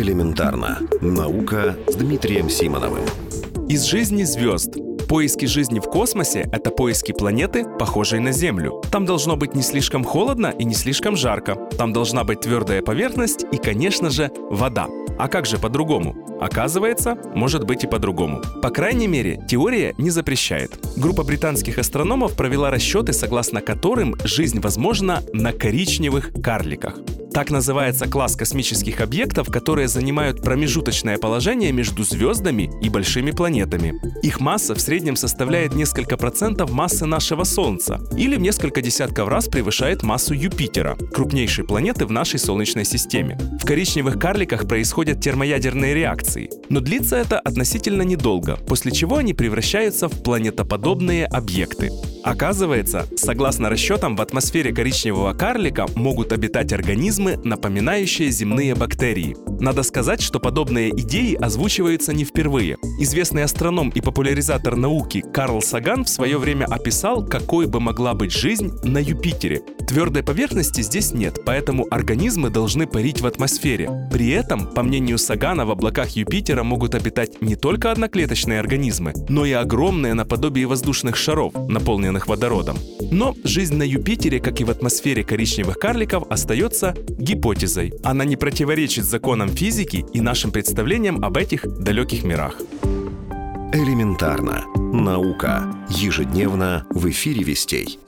Элементарно. Наука с Дмитрием Симоновым. Из жизни звезд. Поиски жизни в космосе — это поиски планеты, похожей на Землю. Там должно быть не слишком холодно и не слишком жарко. Там должна быть твердая поверхность и, конечно же, вода. А как же по-другому? Оказывается, может быть и по-другому. По крайней мере, теория не запрещает. Группа британских астрономов провела расчеты, согласно которым жизнь возможна на коричневых карликах. Так называется класс космических объектов, которые занимают промежуточное положение между звездами и большими планетами. Их масса в среднем составляет несколько процентов массы нашего Солнца или в несколько десятков раз превышает массу Юпитера, крупнейшей планеты в нашей Солнечной системе. В коричневых карликах происходят термоядерные реакции, но длится это относительно недолго, после чего они превращаются в планетоподобные объекты. Оказывается, согласно расчетам, в атмосфере коричневого карлика могут обитать организмы, напоминающие земные бактерии. Надо сказать, что подобные идеи озвучиваются не впервые. Известный астроном и популяризатор науки Карл Саган в свое время описал, какой бы могла быть жизнь на Юпитере. Твердой поверхности здесь нет, поэтому организмы должны парить в атмосфере. При этом, по мнению Сагана, в облаках Юпитера могут обитать не только одноклеточные организмы, но и огромные наподобие воздушных шаров, наполненных водородом. Но жизнь на Юпитере, как и в атмосфере коричневых карликов, остается гипотезой. Она не противоречит законам физики и нашим представлениям об этих далеких мирах. Элементарно. Наука. Ежедневно в эфире «Вестей».